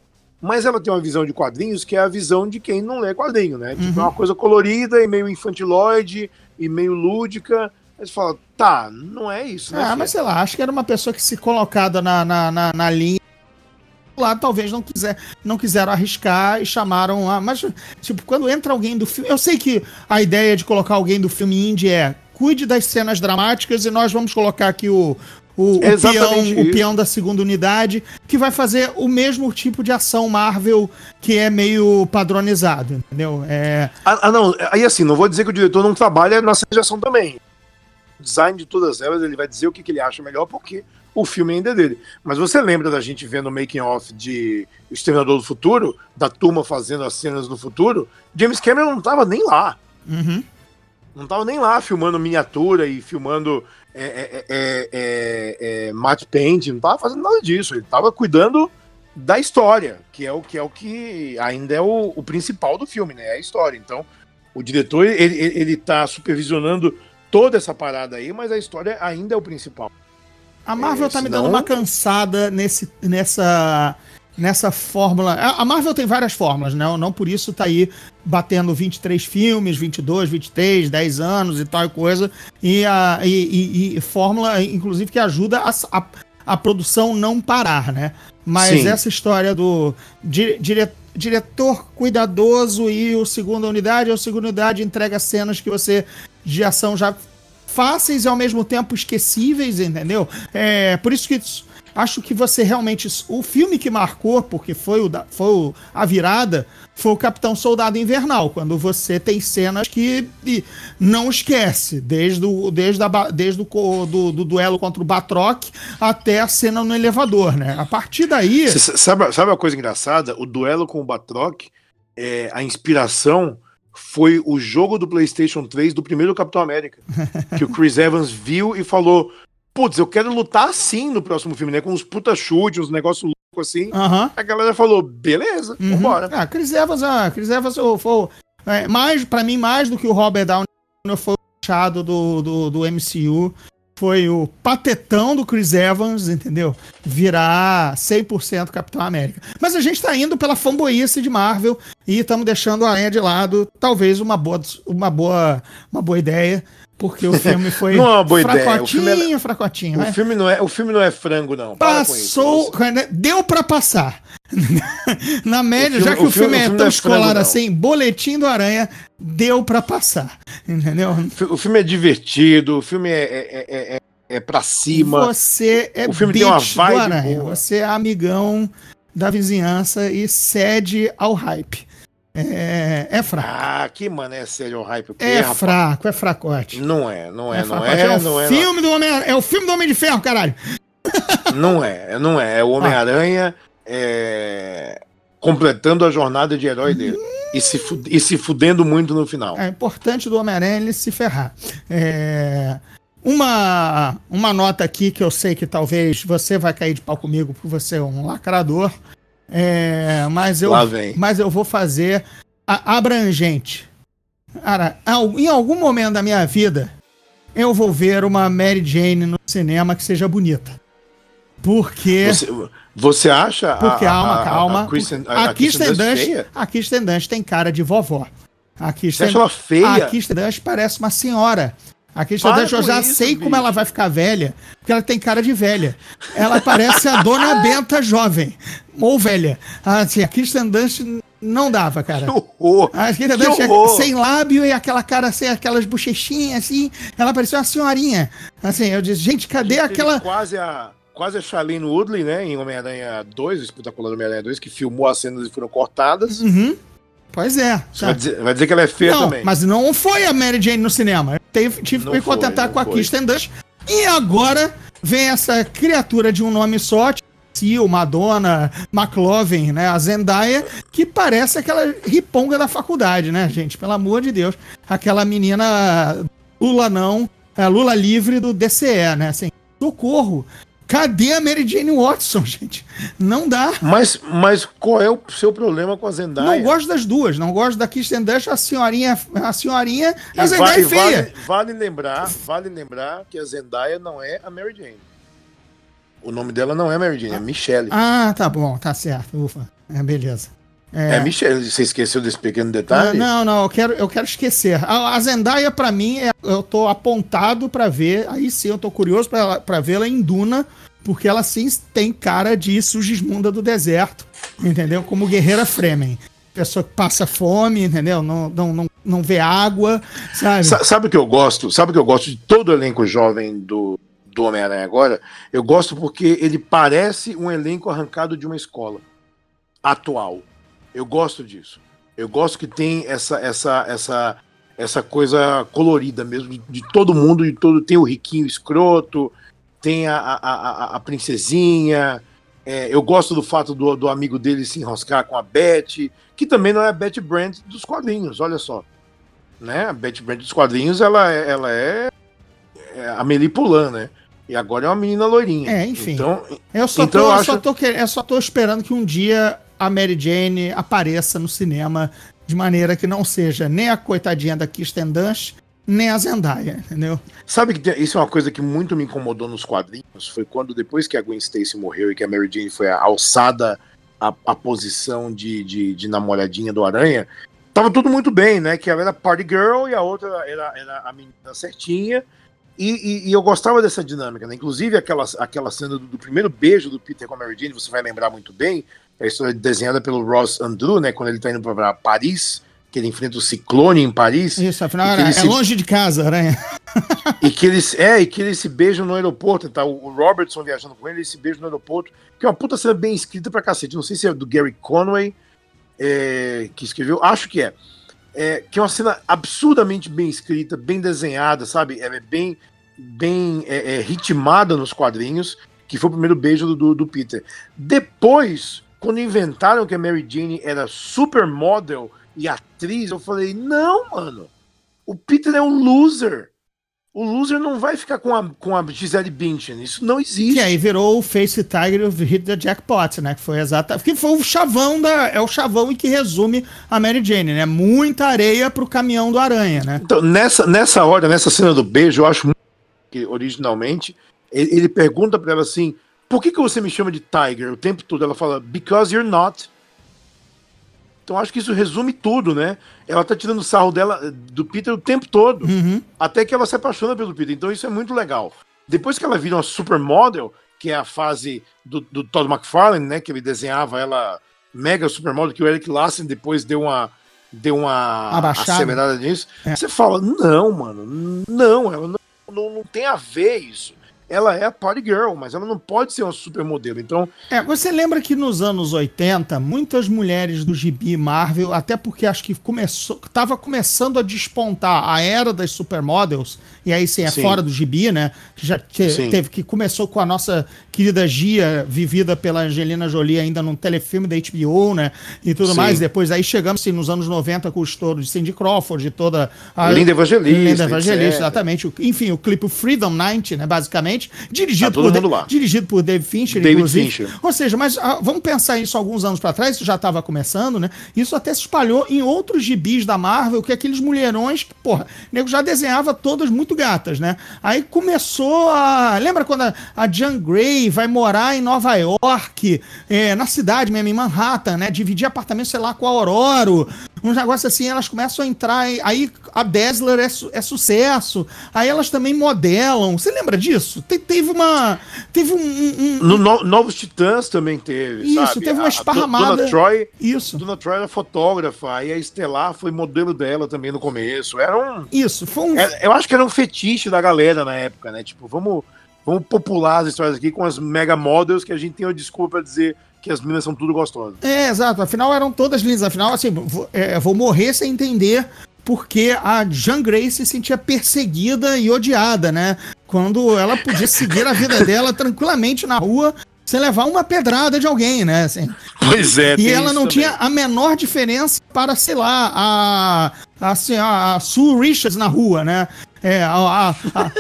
mas ela tem uma visão de quadrinhos que é a visão de quem não lê quadrinho, né? Tipo, uhum. é uma coisa colorida e meio infantiloide e meio lúdica. Aí você fala, tá, não é isso, né? Ah, mas sei lá, acho que era uma pessoa que se colocada na, na, na, na linha lá talvez não quiser não quiseram arriscar e chamaram a mas tipo quando entra alguém do filme eu sei que a ideia de colocar alguém do filme indie é cuide das cenas dramáticas e nós vamos colocar aqui o, o, o, peão, o peão da segunda unidade, que vai fazer o mesmo tipo de ação Marvel que é meio padronizado, entendeu? É... Ah, ah, não, aí assim, não vou dizer que o diretor não trabalha na cena de ação também. O design de todas elas, ele vai dizer o que, que ele acha melhor, porque o filme ainda é dele. Mas você lembra da gente vendo o making off de Exterminador do Futuro, da turma fazendo as cenas do futuro? James Cameron não tava nem lá. Uhum. Não tava nem lá filmando miniatura e filmando é, é, é, é, matte paint, não tava fazendo nada disso. Ele tava cuidando da história, que é o que é o que ainda é o, o principal do filme, né? É a história. Então, o diretor ele, ele, ele tá supervisionando toda essa parada aí, mas a história ainda é o principal. A Marvel é, tá senão... me dando uma cansada nesse, nessa nessa fórmula. A Marvel tem várias fórmulas, né? Não por isso tá aí batendo 23 filmes, 22, 23, 10 anos e tal coisa. E, a, e, e, e fórmula, inclusive, que ajuda a, a, a, produção não parar, né? Mas Sim. essa história do dire, dire, diretor cuidadoso e o segunda unidade, a segunda unidade entrega cenas que você de ação já fáceis e ao mesmo tempo esquecíveis, entendeu? É por isso que acho que você realmente. O filme que marcou, porque foi, o da, foi o, a virada, foi o Capitão Soldado Invernal, quando você tem cenas que não esquece, desde o, desde a, desde o do, do, duelo contra o Batroc até a cena no elevador, né? A partir daí. Sabe, sabe uma coisa engraçada? O duelo com o Batroc, é, a inspiração foi o jogo do PlayStation 3 do primeiro Capitão América. que o Chris Evans viu e falou: putz, eu quero lutar assim no próximo filme, né? Com uns puta chute, uns negócios loucos assim. Uhum. A galera falou, beleza, uhum. vambora. Ah, Chris Evans, ah, Chris Evans foi, é, mais, pra mim, mais do que o Robert Downey foi o achado do, do, do MCU. Foi o patetão do Chris Evans, entendeu? Virar 100% Capitão América. Mas a gente tá indo pela fanboyice de Marvel e estamos deixando a Aranha de lado. Talvez uma boa, uma boa, uma boa ideia porque o filme foi não é uma boa fracotinho, ideia. O fracotinho. O, filme não é, o filme não é frango, não. Passou, deu para passar. Na média, filme, já que o, filme, filme é tão é escolar assim, Boletim do Aranha deu para passar. Entendeu? O filme é divertido, o filme é, é, é, é, é pra cima. Você é o filme tem uma vibe do Aranha. Boa. Você é amigão da vizinhança e cede ao hype. É, é fraco. Ah, que mano é sério hype. É fraco, é fracote. Não é, não é, é não é. É o, não filme é, do Homem, é o filme do Homem de Ferro, caralho. Não é, não é. É o Homem-Aranha é, completando a jornada de herói dele. E se, e se fudendo muito no final. É importante do Homem-Aranha ele se ferrar. É, uma, uma nota aqui que eu sei que talvez você vai cair de pau comigo por você é um lacrador. É, mas, eu, mas eu vou fazer abrangente. Cara, em algum momento da minha vida, eu vou ver uma Mary Jane no cinema que seja bonita. Porque. Você, você acha. Porque, a, calma, calma. A Kristen, a, a Kirsten Dunst feia? a Kirsten Dunst tem cara de vovó. A Você Kirsten, acha ela feia? a Kirsten Dunst parece uma senhora. A Kirsten Para eu já isso, sei como bicho. ela vai ficar velha, porque ela tem cara de velha. Ela parece a Dona Benta jovem, ou velha. Assim, a Kirsten Dunst não dava, cara. Que horror! A Kirsten Que Dunst é sem lábio e aquela cara, sem aquelas bochechinhas, assim. Ela parecia uma senhorinha. Assim, eu disse, gente, cadê Teve aquela... Quase a, quase a Shailene Woodley, né? Em Homem-Aranha 2, o espetacular Homem-Aranha 2, que filmou as cenas e foram cortadas. Uhum. Pois é. Você vai dizer, vai dizer que ela é feia não, também. mas não foi a Mary Jane no cinema. Eu tive, que me foi, contentar não com a foi. Kirsten Dunst. E agora vem essa criatura de um nome só, Seal, Madonna, McLovin, né? A Zendaya, que parece aquela riponga da faculdade, né, gente? Pelo amor de Deus. Aquela menina Lula não, é, Lula livre do DCE, né? Assim, socorro. Cadê a Mary Jane Watson, gente? Não dá. Mas, mas qual é o seu problema com a Zendaya? Não gosto das duas. Não gosto da Kirsten Dunst, a senhorinha, a senhorinha, E a Zendaya e é feia. vale, vale lembrar, vale lembrar que a Zendaya não é a Mary Jane. O nome dela não é Mary Jane, é Michelle. Ah, tá bom, tá certo. Ufa. É, beleza. É. Michelle. Você esqueceu desse pequeno detalhe? Não, não, eu quero, eu quero esquecer. A, a Zendaya, pra mim, é- eu tô apontado pra ver. Aí sim, eu tô curioso pra vê-la em Duna, porque ela sim tem cara de Sugismunda do deserto, entendeu? Como guerreira Fremen. Pessoa que passa fome, entendeu? Não, não, não, não vê água, sabe? Sa- Sabe o que eu gosto? Sabe o que eu gosto de todo o elenco jovem do, do Homem-Aranha agora? Eu gosto porque ele parece um elenco arrancado de uma escola atual. Eu gosto disso. Eu gosto que tem essa essa essa essa coisa colorida mesmo de, todo mundo, de todo tem o riquinho escroto, tem a, a, a, a princesinha. é, eu gosto do fato do, do amigo dele se enroscar com a Beth, que também não é a Betty Brant dos quadrinhos, olha só né? A Betty Brant dos quadrinhos, ela, é- ela é, é a Meli Polan, né? E agora é uma menina loirinha. É, enfim. Então, Eu só, Então, tô, eu acho- só tô querendo, eu só tô esperando que um dia a Mary Jane apareça no cinema de maneira que não seja nem a coitadinha da Kirsten Dunst, nem a Zendaya, entendeu? sabe que isso é uma coisa que muito me incomodou nos quadrinhos? Foi quando, depois que a Gwen Stacy morreu e que a Mary Jane foi alçada à, à posição de, de, de namoradinha do Aranha, tava tudo muito bem, né? Que ela era party girl e a outra era, era a menina certinha. E, e- e eu gostava dessa dinâmica, né? Inclusive aquela, aquela cena do, do primeiro beijo do Peter com a Mary Jane, você vai lembrar muito bem, a história desenhada pelo Ross Andrew, né? Quando ele tá indo para Paris, que ele enfrenta o ciclone em Paris. Isso, afinal, é, é se- longe de casa, né? E que eles, é, e que eles se beijam no aeroporto, tá? O Robertson viajando com ele, eles se beijam no aeroporto, que é uma puta cena bem escrita pra cacete. Não sei se é do Gary Conway é, que escreveu, acho que é. É, que é uma cena absurdamente bem escrita, bem desenhada, sabe? Ela é bem, bem é, é, ritmada nos quadrinhos, que foi o primeiro beijo do, do, do Peter. Depois, quando inventaram que a Mary Jane era supermodel e atriz, eu falei, não, mano, o Peter é um loser. O loser não vai ficar com a, com a Gisele Bündchen. Isso não existe. Que aí virou o Face Tiger of Hit the Jackpot, né? Que foi exata, que foi o chavão da, é o chavão em que resume a Mary Jane, né? Muita areia pro caminhão do aranha, né? Então, nessa, nessa hora, nessa cena do beijo, eu acho que originalmente ele, ele pergunta pra ela assim: por que, que você me chama de Tiger o tempo todo? Ela fala, because you're not. Então acho que isso resume tudo, né? Ela tá tirando sarro dela, do Peter o tempo todo, Uhum. até que ela se apaixona pelo Peter. Então isso é muito legal. Depois que ela vira uma supermodel, que é a fase do, do Todd McFarlane, né? Que ele desenhava ela mega supermodel, que o Eric Larsen depois deu uma deu uma acelerada nisso. É. Você fala, não, mano, não, ela não, não, não tem a ver isso. Ela é a party girl, mas ela não pode ser uma supermodelo. Então, É, você lembra que nos anos 80, muitas mulheres do gibi Marvel, até porque acho que começou, tava começando a despontar a era das supermodels, e aí sim, é Sim. fora do gibi, né? Já Sim. teve que começou com a nossa querida Gia, vivida pela Angelina Jolie ainda num telefilme da HBO, né? E tudo Sim. mais. Depois aí chegamos nos anos 90 com o estouro de Cindy Crawford, de toda a Linda Evangelista, Linda Evangelista, etc. exatamente. O- Enfim, o clipe Freedom 90, né, basicamente. Dirigido, Tá por, dirigido por David Fincher, David inclusive. Fincher. Ou seja, mas ah, vamos pensar isso alguns anos pra trás, isso já estava começando, né? Isso até se espalhou em outros gibis da Marvel, que aqueles mulherões, que, porra, o nego já desenhava todas muito gatas, né? Aí começou a. Lembra quando a, a Jean Grey vai morar em Nova York, é, na cidade mesmo, em Manhattan, né? Dividir apartamento, sei lá, com a Aurora. Uns negócios assim, elas começam a entrar. Aí a Dazzler é, su- é sucesso. Aí elas também modelam. Você lembra disso? Te- teve uma. Teve um- um- um No No- Novos Titãs também teve. Isso, sabe? teve uma A- a esparramada. Dona Troy, Isso. Dona Troy era fotógrafa, aí a Estelar foi modelo dela também no começo. Era um. Isso, foi um. é- eu acho que era um fetiche da galera na época, né? Tipo, vamos, vamos popular as histórias aqui com as mega models que a gente tem uma desculpa pra dizer que as meninas são tudo gostosas. É, exato. Afinal, eram todas lindas. Afinal, assim, vou, é, vou morrer sem entender porque a Jean Grey se sentia perseguida e odiada, né? Quando ela podia seguir a vida dela tranquilamente na rua sem levar uma pedrada de alguém, né? Assim. Pois é. E ela não também. tinha a menor diferença para, sei lá, a, assim, a, a Sue Richards na rua, né? É, a, a, a,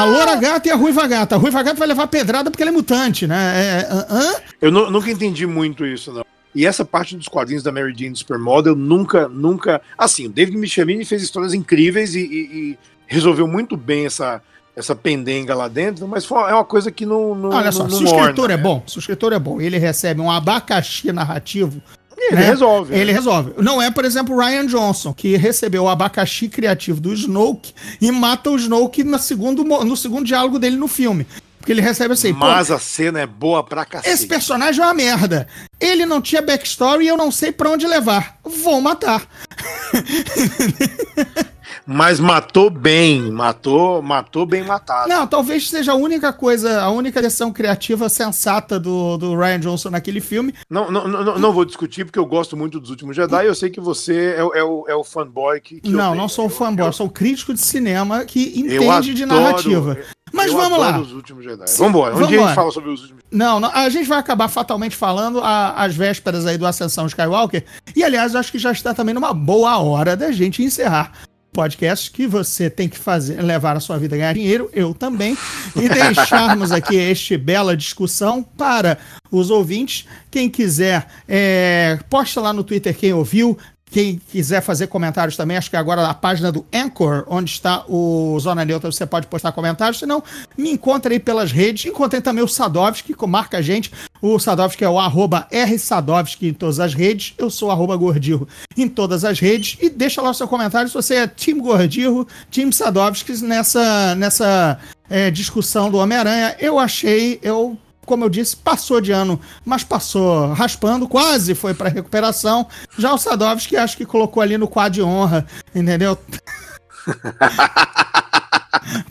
a loura gata e a ruiva gata. A ruiva gata vai levar pedrada porque ela é mutante, né? É, hã? hã? Eu nu- nunca entendi muito isso, não. E essa parte dos quadrinhos da Mary Jane Supermodel nunca, nunca. Assim, o David Michelini fez histórias incríveis e, e- e resolveu muito bem essa, essa pendenga lá dentro, mas é uma coisa que não. não Olha só, não, se o escritor é né? bom, se o escritor é bom, ele recebe um abacaxi narrativo, Ele né? resolve. né? ele resolve. Não é, por exemplo, o Ryan Johnson, que recebeu o abacaxi criativo do Snoke e mata o Snoke no segundo, no segundo diálogo dele no filme. Porque ele recebe assim, Mas a cena é boa pra cacete. esse personagem é uma merda. Ele não tinha backstory e eu não sei pra onde levar. Vou matar. Mas matou bem, matou, matou bem matado. Não, talvez seja a única coisa, a única decisão criativa sensata do, do Ryan Johnson naquele filme. Não, não, não, não vou discutir, porque eu gosto muito dos últimos Jedi e eu sei que você é, o- é o, é o fanboy que. que não, não sou um Eu- fanboy, eu- sou um crítico de cinema que entende de adoro- narrativa. Mas vamos lá. Os últimos Jedi. Vambora. Um dia a gente fala sobre os últimos Não, não, a gente vai acabar fatalmente falando a- às vésperas aí do Ascensão Skywalker. E, aliás, acho que já está também numa boa hora da gente encerrar o podcast que você tem que fazer, levar a sua vida a ganhar dinheiro, eu também, e deixarmos aqui este bela discussão para os ouvintes. Quem quiser, é, posta lá no Twitter quem ouviu, quem quiser fazer comentários também, acho que agora na página do Anchor, onde está o Zona Neutra, você pode postar comentários. Se não, me encontre aí pelas redes. Encontrei também o Sadovski, que marca a gente. O Sadovski é o arroba rsadovski em todas as redes. Eu sou arroba Gordirro em todas as redes. E deixa lá o seu comentário se você é Team Gordirro, Team Sadovski nessa, nessa é, discussão do Homem-Aranha. Eu achei, eu como eu disse, passou de ano, mas passou raspando, quase foi para recuperação. Já o Sadovski acho que colocou ali no quadro de honra, entendeu?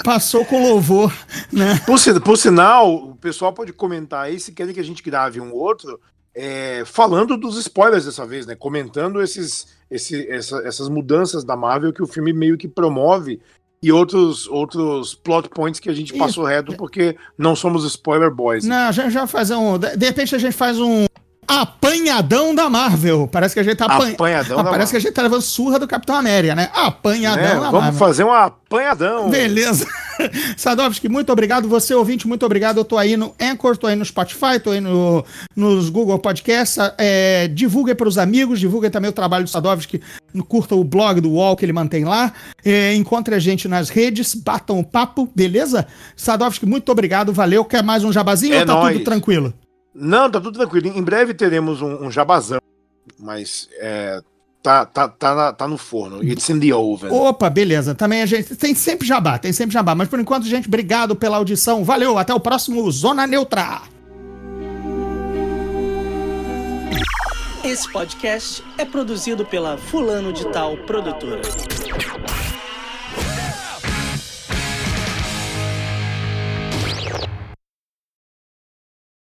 passou com louvor, né? Por, por sinal, o pessoal pode comentar aí se querem que a gente grave um outro é, falando dos spoilers dessa vez, né? Comentando esses, esse- essa- essas mudanças da Marvel que o filme meio que promove e outros, outros plot points que a gente passou reto porque não somos spoiler boys. Não, já, já fazer um. De repente a gente faz um apanhadão da Marvel. Parece que a gente tá apanhando. Apanhadão da Parece que a gente tá levando surra do Capitão América, né? Apanhadão Né? da Vamos Marvel. fazer um apanhadão. Beleza. Sadovski, muito obrigado. Você, ouvinte, muito obrigado. Eu tô aí no Anchor, tô aí no Spotify, tô aí no, nos Google Podcasts. É, divulgue para os amigos, divulgue também o trabalho do Sadovski. Curta o blog do UOL que ele mantém lá. É, encontre a gente nas redes, batam o papo, beleza? Sadovski, muito obrigado, valeu. Quer mais um jabazinho É ou tá nóis. tudo tranquilo? Não, tá tudo tranquilo. Em breve teremos um, um jabazão, mas é, tá, tá, tá, na- tá no forno. It's in the oven. Opa, beleza. Também a gente tem sempre jabá, tem sempre jabá. Mas por enquanto, gente, obrigado pela audição. Valeu, até o próximo Zona Neutra. Esse podcast é produzido pela Fulano de Tal Produtora.